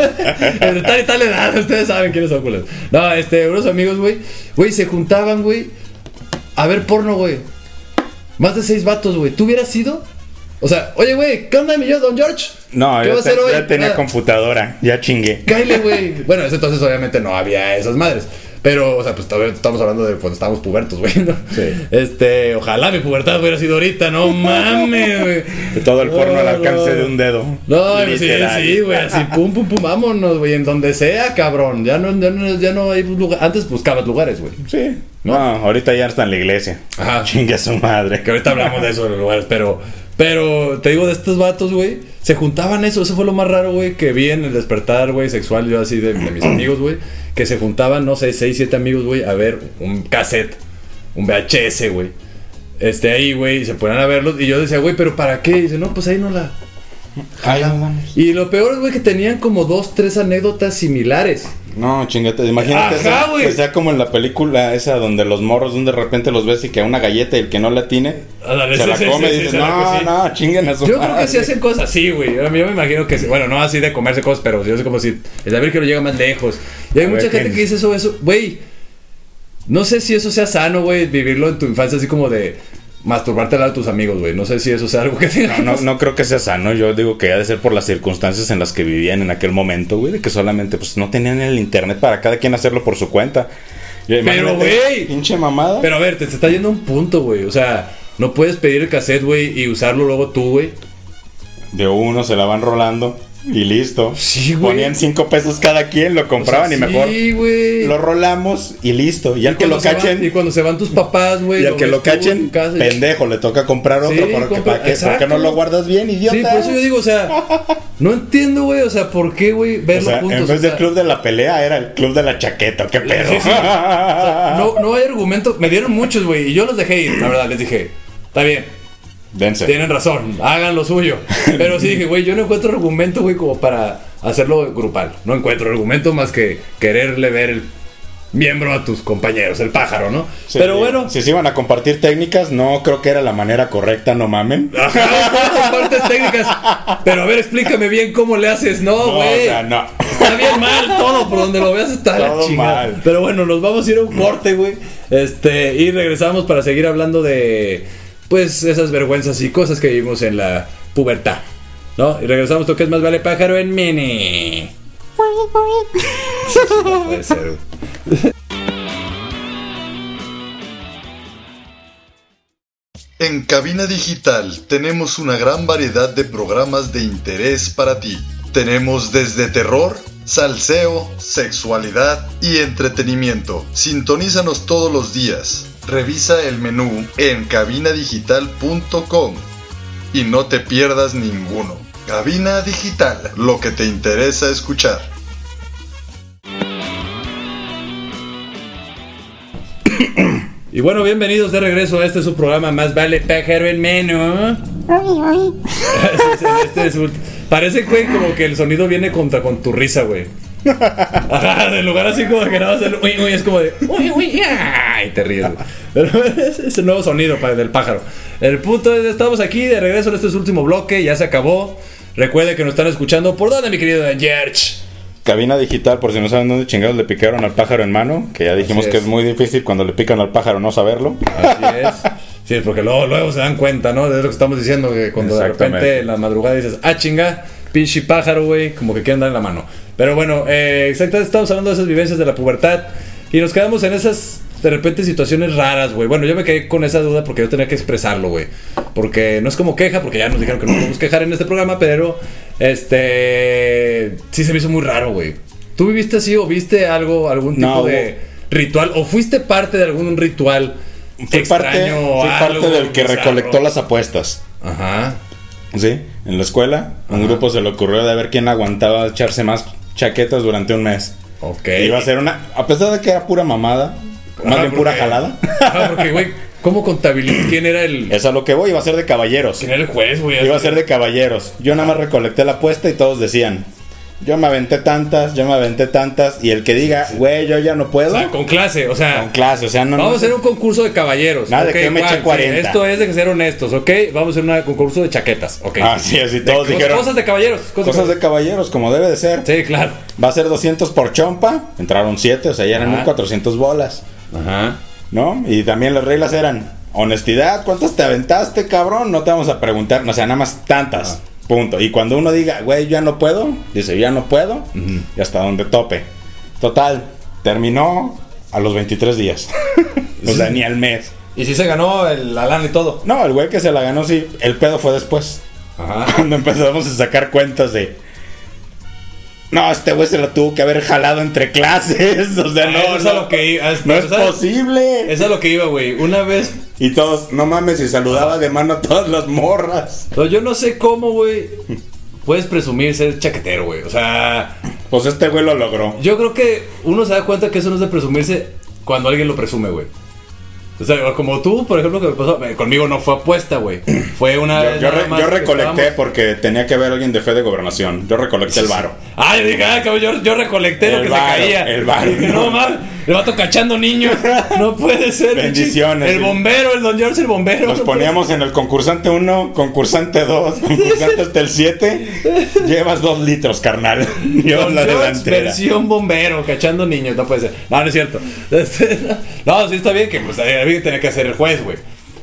de tal y tal edad, ustedes saben quiénes son, culos. No, este, unos amigos, güey. Güey, se juntaban, güey, a ver porno, güey. Más de seis vatos, güey. ¿Tú hubieras sido? O sea, oye, güey, ¿qué onda, mi yo, don George? No, ¿Qué ya, va a hacer te- hoy? ya tenía Nada. computadora, ya chingué. Cáile, [LAUGHS] güey. Bueno, en ese entonces obviamente no había esas madres. Pero, o sea, pues todavía estamos hablando de cuando estábamos pubertos, güey. ¿no? Sí. Este, ojalá mi pubertad hubiera sido ahorita, no [LAUGHS] mames, güey. Todo el porno al alcance no. de un dedo. No, sí, Literal. sí, güey, así pum, pum, pum, vámonos, güey, en donde sea, cabrón. Ya no, ya no, ya no hay lugar. Antes buscabas lugares, güey. Sí. ¿No? No, ahorita ya está en la iglesia. Ajá. Chingue a su madre. Que ahorita hablamos de eso de los lugares, pero, pero te digo de estos vatos, güey, se juntaban eso, eso fue lo más raro, güey, que vi en el despertar, güey, sexual, yo así de, de mis [CLEARS THROAT] amigos, güey, que se juntaban, no sé, seis, siete amigos, güey, a ver un cassette, un VHS, güey. Este ahí, güey, y se ponían a verlos, y yo decía, güey, pero ¿para qué? Y dice, no, pues ahí no la. Mames. Y lo peor es, güey, que tenían como dos, tres anécdotas similares. No, chingate, imagínate Ajá, esa- que sea como en la película esa donde los morros donde de repente los ves y que una galleta y el que no la tiene Ándale, se sí, la sí, come sí, y dices, no, sí. no, chinguen a su Yo creo que madre". sí hacen cosas así, güey. Yo me imagino que sí. Bueno, no así de comerse cosas, pero yo sé como si el saber que lo llega más lejos. Y hay A mucha ver, gente ¿quién? que dice eso, eso. Güey, no sé si eso sea sano, güey, vivirlo en tu infancia así como de masturbarte al lado de tus amigos, güey. No sé si eso sea algo que tenga. No, no, no creo que sea sano. Yo digo que ha de ser por las circunstancias en las que vivían en aquel momento, güey. De que solamente pues no tenían el internet para cada quien hacerlo por su cuenta. Y imagínate, güey. Pinche mamada. Pero a ver, te, te está yendo un punto, güey. O sea, no puedes pedir el cassette, güey, y usarlo luego tú, güey. De uno se la van rolando y listo. Sí, güey. Ponían cinco pesos cada quien, lo compraban O sea, y mejor Sí, güey. lo rolamos y listo. Y al que lo van- cachen. y cuando se van tus papás, güey. Y al que lo cachen, y- pendejo, le toca comprar otro. Sí, porque, compra- ¿para qué? exacto. ¿Por qué no lo guardas bien, idiota? Sí, por eso yo digo, o sea, [LAUGHS] no entiendo, güey, o sea, ¿por qué, güey, O verlo sea, juntos? en vez O del sea, club de la pelea, era el club de la chaqueta. ¿Qué pedo? Sí, sí. [LAUGHS] no, no hay argumento. Me dieron muchos, güey, y yo los dejé ir, la verdad, les dije, está bien, Dense. tienen razón, hagan lo suyo. Pero sí dije, güey, yo no encuentro argumento, güey, como para hacerlo grupal. No encuentro argumento más que quererle ver el miembro a tus compañeros, el pájaro, ¿no? Sí, Pero bueno, Si se iban a compartir técnicas, no creo que era la manera correcta, no mamen. Ajá, ¿cómo compartes técnicas. Pero a ver, explícame bien cómo le haces, no, No, güey. o sea, no. Está bien mal todo, por donde lo veas está la Todo chingada. mal. Pero bueno, nos vamos a ir a un corte, güey. Este, y regresamos para seguir hablando de pues esas vergüenzas y cosas que vivimos en la pubertad. ¿No? Y regresamos, toques más vale pájaro en mini. [LAUGHS] En Cabina Digital tenemos una gran variedad de programas de interés para ti. Tenemos desde terror, salseo, sexualidad y entretenimiento. Sintonízanos todos los días. Revisa el menú en cabinadigital.com y no te pierdas ninguno. Cabina Digital, lo que te interesa escuchar. [COUGHS] Y bueno, bienvenidos de regreso a este su programa Más vale pájaro en menú. [LAUGHS] Este es un- Parece, güey, como que el sonido viene contra con tu risa, güey. [LAUGHS] Ajá, del lugar así como que nada más el uy, uy, es como de uy, uy, y te ríes. Pero [LAUGHS] es, es el nuevo sonido para del pájaro. El punto es, estamos aquí de regreso en este es último bloque, ya se acabó. Recuerde que nos están escuchando. ¿Por dónde, mi querido Yerch? Cabina digital, por si no saben dónde chingados le picaron al pájaro en mano, que ya dijimos que es. muy difícil cuando le pican al pájaro no saberlo. Así es. Sí, es porque luego, luego se dan cuenta, ¿no? De lo que estamos diciendo, que cuando de repente en la madrugada dices, ah, chinga, pinche pájaro, güey, como que quieren dar en la mano. Pero bueno, eh, exactamente, estamos hablando de esas vivencias de la pubertad y nos quedamos en esas de repente situaciones raras, güey. Bueno, yo me quedé con esa duda porque yo tenía que expresarlo, güey. Porque no es como queja, porque ya nos dijeron que no podemos quejar en este programa, pero este sí se me hizo muy raro, güey. ¿Tú viviste así o viste algo, algún tipo No, de ritual? ¿O fuiste parte de algún ritual Fui parte, extraño o fui algo parte del que bizarro? recolectó las apuestas. Ajá. Sí, en la escuela, un Ajá. grupo se le ocurrió de ver quién aguantaba echarse más chaquetas durante un mes. Ok. Iba a ser una, a pesar de que era pura mamada, más Ajá, bien pura jalada. [LAUGHS] Ajá, porque, güey, ¿cómo contabilizas quién era el. Es a lo que voy, iba a ser de caballeros. ¿Quién era el juez, güey? Iba a ser de caballeros. Yo nada más recolecté la apuesta y todos decían, yo me aventé tantas, yo me aventé tantas. Y el que diga, güey, yo ya no O puedo, sea, con clase, o sea. con clase, o sea, no... Vamos no- a hacer un concurso de caballeros. Nada de ok, que me eché Juan, 40. sí, esto es de ser honestos, ¿ok? Vamos a hacer un concurso de chaquetas, ¿ok? Ah, sí, así De todos dijeron. Cosas de caballeros. Cosas, Cosas de caballeros, como debe de ser. Sí, claro. Va a ser 200 por chompa. Entraron 7, o sea, ya eran Ajá. 1400 bolas. Ajá. ¿No? Y también las reglas eran honestidad, ¿cuántas te aventaste, cabrón? No te vamos a preguntar, o sea, nada más tantas. Punto. Y cuando uno diga, güey, ya no puedo, dice, ya no puedo, y hasta donde tope. Total, terminó a los 23 días. [LAUGHS] o sea, ni al mes. Y si se ganó el la lana y todo. No, el güey que se la ganó, sí, el pedo fue después. Ajá. [LAUGHS] Cuando empezamos a sacar cuentas de. No, este güey se lo tuvo que haber jalado entre clases. O sea, no, Eso es no, a lo que iba. no es ¿sabes? posible. Es a lo que iba, güey. Una vez. Y todos, no mames, y saludaba de mano a todas las morras. no, yo no sé cómo, güey. Puedes presumir ser chaquetero, güey. O sea, Pues este güey lo logró. yo creo que uno se da cuenta que eso no es de presumirse cuando alguien lo presume, güey. O sea, como tú, por ejemplo, que me pasó. eh, Conmigo no fue apuesta, güey. Fue una Yo, vez. yo re- yo recolecté estábamos- porque tenía que haber alguien de fe de gobernación. Yo recolecté el varo. Ah, yo dije, ah, cabrón, yo, yo recolecté lo El que varo, se caía. el varo. Dije, no mames, el vato cachando niños. No puede ser. Bendiciones, El bombero, el don George, el bombero. Nos no poníamos en el concursante 1, concursante 2, [LAUGHS] concursante hasta el 7. Llevas 2 litros, carnal. Yo Don la delantera. versión bombero, cachando niños, no puede ser. No, no es cierto. [LAUGHS] No, sí está bien que pues alguien tenía que hacer el juez, güey.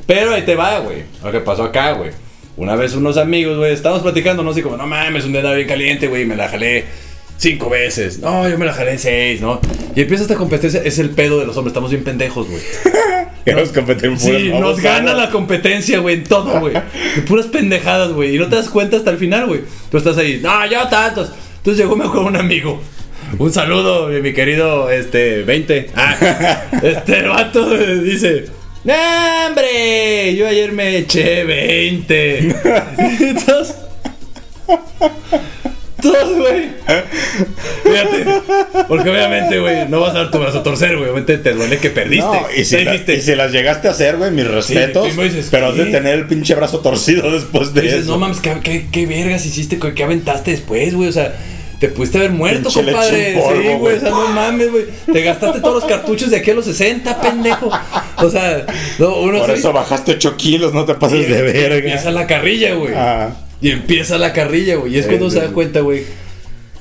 Pero ahí te va, güey. Lo que pasó acá, güey. Una vez unos amigos, güey, estábamos platicando, no sé, como, no mames, un día andaba bien caliente, güey, me la jalé cinco veces. No, yo me la jalé seis, ¿no? Y empieza esta competencia, es el pedo de los hombres, estamos bien pendejos, güey. [LAUGHS] Queremos competir en puras Sí, nos gana la competencia, güey, en todo, güey. Puras pendejadas, güey. Y no te das cuenta hasta el final, güey. Tú estás ahí, no, yo tantos. Entonces llegó, me acuerdo, un amigo. Un saludo, mi mi querido, este, 20. Ah, [LAUGHS] este, vato dice, ¡No, hombre! Yo ayer me eché 20. Entonces... [LAUGHS] Todos, güey. Fíjate. Porque obviamente, güey, no vas a dar tu brazo a torcer, güey. Obviamente te duele que perdiste. No, y si, Te la- dijiste, y si las llegaste a hacer, güey, mis respetos. dices, pero has de tener el pinche brazo torcido después de Dices, eso. no mames, ¿qué, qué, qué vergas hiciste? ¿Qué, qué aventaste después, güey? O sea, te pudiste haber muerto, Pinche compadre. polvo, sí, güey. O sea, no mames, güey. Te gastaste todos los cartuchos de aquí a los 60, pendejo. O sea, no, uno Por sí- eso bajaste 8 kilos, no te pases de verga. Empieza la carrilla, güey. Ah. Y empieza la carrilla, güey. Y es cuando se da cuenta, güey,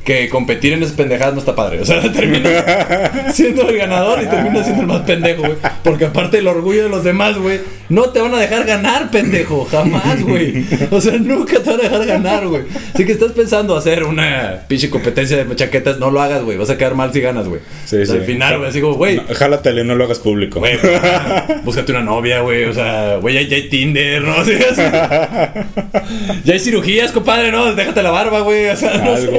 que competir en esas pendejadas no está padre. O sea, [LAUGHS] termina siendo el ganador y termina siendo el más pendejo, güey. Porque aparte el orgullo de los demás, güey, no te van a dejar ganar, pendejo. Jamás, güey. O sea, nunca te van a dejar ganar, güey. Así que estás pensando hacer una pinche competencia de chaquetas, no lo hagas, güey. Vas a quedar mal si ganas, güey. Sí, O sea, sí. Al final, güey, así como, güey. No, jálatele, no lo hagas público. Güey, pues, [LAUGHS] ah, búscate una novia, güey. O sea, güey, ya, ya hay Tinder, ¿no? [LAUGHS] Sí, así. ya hay cirugías, compadre, ¿no? Déjate la barba, güey. O sea, no sé.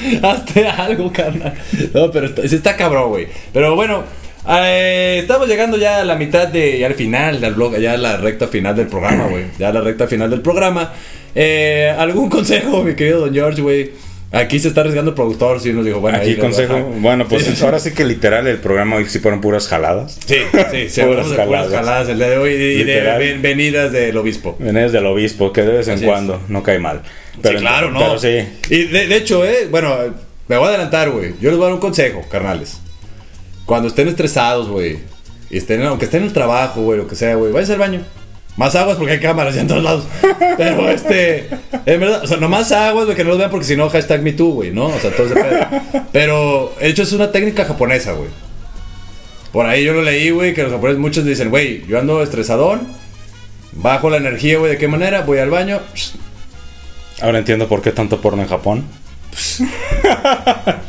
[LAUGHS] Hazte algo, carnal. No, pero está, está cabrón, güey. Pero bueno, eh, estamos llegando ya a la mitad de. Al final del blog, ya a la recta final del programa, güey. Ya a la recta final del programa. Eh, ¿Algún [LAUGHS] consejo, mi querido Don George, güey? Aquí se está arriesgando el productor, sí nos dijo, bueno, Aquí ahí consejo. Bueno, pues Sí. ahora sí que literal el programa hoy sí fueron puras jaladas. Sí, sí, [LAUGHS] se Puras de puras jaladas. jaladas el día de hoy y de, ven- venidas del obispo. Vienes del obispo, que de vez en Así es. cuando no cae mal. sí, claro, ¿no? Pero sí. Y de, de hecho, eh, bueno, me voy a adelantar, güey. Yo les voy a dar un consejo, carnales. Cuando estén estresados, güey, y estén, aunque estén en el trabajo, güey, lo que sea, güey, váyanse al baño. Más aguas porque hay cámaras ya en todos lados. [LAUGHS] Pero este, en verdad, o sea, no más aguas, güey, que no los vean porque si no, hashtag me too, güey, ¿no? O sea, todo ese pedo. Pero, de hecho, es una técnica japonesa, güey. Por ahí yo lo leí, güey, que los japoneses muchos dicen, güey, yo ando estresadón, bajo la energía, güey, ¿de qué manera? Voy al baño, Ahora entiendo por qué tanto porno en Japón. [LAUGHS]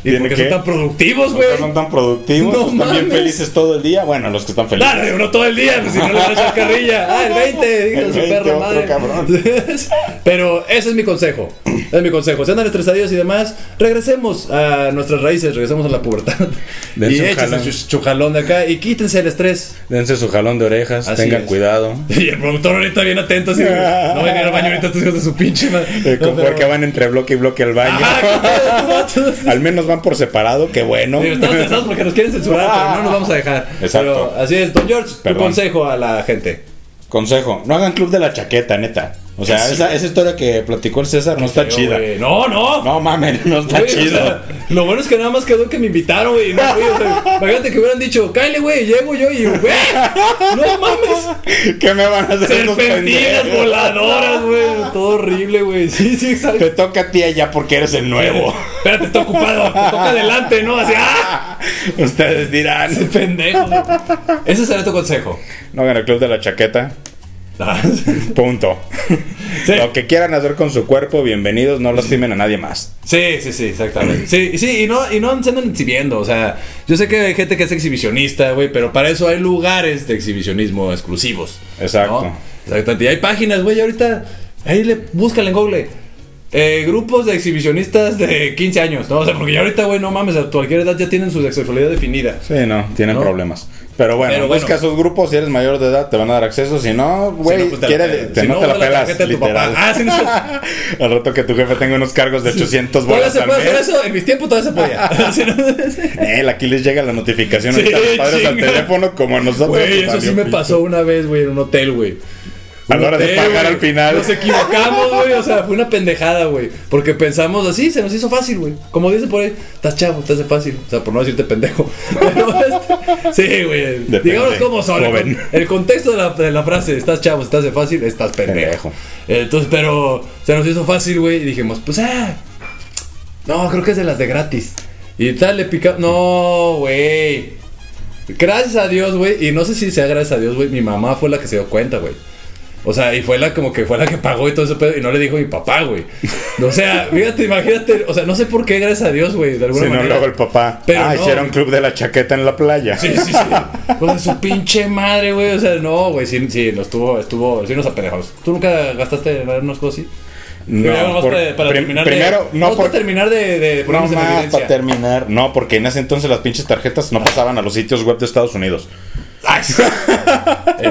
¿Y ¿Tiene por qué qué? son tan productivos, Porque güey? son tan productivos, No están bien felices todo el día. Bueno, los que están felices. Uno todo el día, pues si no le van a echar carrilla. [LAUGHS] Ah, el 20, diga El su 20, perro madre. cabrón. [LAUGHS] Pero ese es mi consejo. Ese es mi consejo. Si andan estresadillos y demás, regresemos a nuestras raíces, regresemos a la pubertad. Dense y échense jalón. su chujalón de acá y quítense el estrés. Dense su jalón de orejas, Así tengan es. cuidado. Y el productor ahorita bien atento, así, no vayan a ir al baño ahorita estos hijos de su pinche madre. Eh, No, pero- Porque van entre bloque y bloque al baño. Al menos van por separado, qué bueno. Estamos estresados porque nos quieren censurar, pero no nos vamos a dejar. Exacto. Pero así es, don George, tu Perdón. consejo a la gente. Consejo, no hagan club de la chaqueta, neta. O sea, Sí. esa, esa historia que platicó el César no está chida. No, no. No mames, no está o chido. sea, lo bueno es que nada más quedó que me invitaron, güey. No, o sea, imagínate que hubieran dicho, cállate, güey, llego yo y, güey, no mames. ¿Qué me van a hacer Serpentinas voladoras, güey. Todo horrible, güey. Sí, sí, exacto. Te toca a ti allá porque eres el nuevo. Espérate, está ocupado. Te toca adelante, ¿no? Así, ¡ah! Ustedes dirán. Ese pendejo. Ese será tu consejo. No hagan el club de la chaqueta. [LAUGHS] Punto. [LAUGHS] Sí. Lo que quieran hacer con su cuerpo, bienvenidos, no lastimen a nadie más. Sí, sí, sí, exactamente. Sí, sí, y no, y no se andan exhibiendo. O sea, yo sé que hay gente que es exhibicionista, güey, pero para eso hay lugares de exhibicionismo exclusivos. Exacto. ¿no? Exactamente. Y hay páginas, güey, ahorita. Ahí le búscale en Google. Eh, grupos de exhibicionistas de 15 años, ¿no? O sea, porque ya ahorita, güey, no mames, a cualquier edad ya tienen su sexualidad definida. Sí, no, tienen ¿No? problemas. Pero bueno, Pero bueno. busca sus grupos, si eres mayor de edad te van a dar acceso, si no, güey, Si no, pues te la pelas. te, Si no, te la la pelas, literal. Ah, sí, no. [LAUGHS] Al rato que tu jefe tenga unos cargos de 800 Todavía bolas se al puede hacer eso, en mis tiempos todavía se podía. Él, aquí les llega la notificación Sí, a los padres al teléfono como a nosotros. Güey, eso sí me pito. pasó una vez, güey, en un hotel, güey. A la hora de pagar al final. Nos equivocamos, güey. O sea, fue una pendejada, güey. Porque pensamos así, se nos hizo fácil, güey. Como dice por ahí, estás chavo, estás de fácil. O sea, por no decirte pendejo. [LAUGHS] Pero, este, sí, güey. Digamos como son. El, el contexto de la, de la frase, estás chavo, estás de fácil, estás pendejo. Pendejo. Entonces, pero se nos hizo fácil, güey. Y dijimos, pues, ah. No, creo que es de las de gratis. Y tal, le pica. No, güey. Gracias a Dios, güey. Y no sé si sea gracias a Dios, güey. Mi mamá fue la que se dio cuenta, güey. O sea, y fue la como que fue la que pagó y todo ese pedo. Y no le dijo a mi papá, güey. O sea, [LAUGHS] fíjate, imagínate. O sea, no sé por qué, gracias a Dios, güey. De alguna Si no, manera. luego el papá. Pero ah, no, hicieron güey. club de la chaqueta en la playa. Sí, sí, sí. Con su pinche madre, güey. O sea, no, güey. Sí, sí, nos estuvo, estuvo, sí nos apendejamos. ¿Tú nunca gastaste en unas cosas así? No, por- para, para prim- terminar primero, de, no para por, terminar de, de no más para terminar. No, porque en ese entonces las pinches tarjetas no pasaban a los sitios web de Estados Unidos. Ay, [LAUGHS]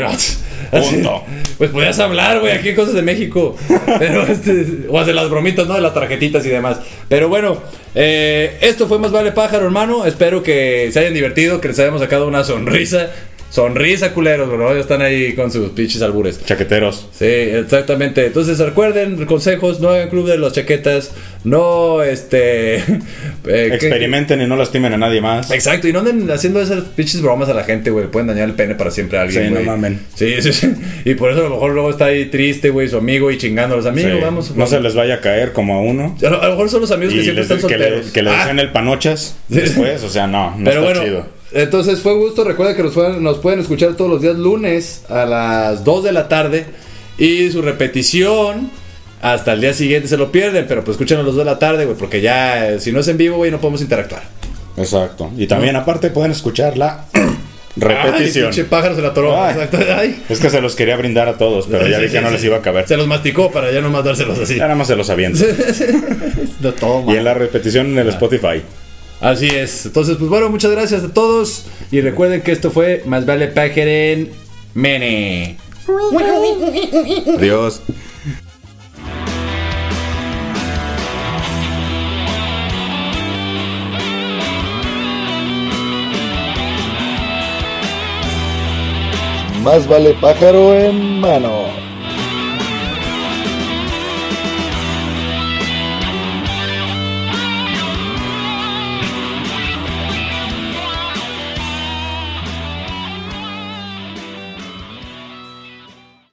Punto. Pues podías hablar, güey, aquí cosas de México. Pero este, o hacer las bromitas, ¿no? De las tarjetitas y demás. Pero bueno, eh, esto fue Más Vale Pájaro, hermano. Espero que se hayan divertido, que les hayamos sacado una sonrisa. Sonrisa, culeros, bro. Ya están ahí con sus pinches albures. Chaqueteros. Sí, exactamente. Entonces recuerden, consejos, no hagan club de las chaquetas, no este [LAUGHS] eh, ¿qué- Experimenten y no lastimen a nadie más. Exacto, y no anden haciendo esas pinches bromas a la gente, güey. Pueden dañar el pene para siempre a alguien, Sí, no mamen. Sí, [LAUGHS] sí, sí. Y por eso a lo mejor luego está ahí triste, güey, su amigo y chingando a los amigos. Sí. Vamos, no se les vaya a caer como a uno. A lo, a lo mejor son los amigos que siempre les, están que, le, solteros. que le Ah, el panochas después. O sea, no, no Pero está bueno, chido. Entonces fue gusto. Recuerda que nos pueden, nos pueden escuchar todos los días lunes a las 2 de la tarde. Y su repetición hasta el día siguiente se lo pierden. Pero pues escuchen a las 2 de la tarde, güey. Porque ya, eh, si no es en vivo, güey, no podemos interactuar. Exacto. Y también, aparte, pueden escuchar la [COUGHS] repetición. Ay, pinche pájaro se la atoró. Exacto. Ay. es que se los quería brindar a todos, pero ya vi sí, que no les iba a caber. Se los masticó para ya nomás dárselos así. Ya nada más se los aviento. [LAUGHS] No, todo Y en la repetición en el Ah. Spotify. Así es. Entonces, pues bueno, muchas gracias a todos. Y recuerden que esto fue Más Vale Pájaro en Mene. Adiós. Más vale pájaro en mano.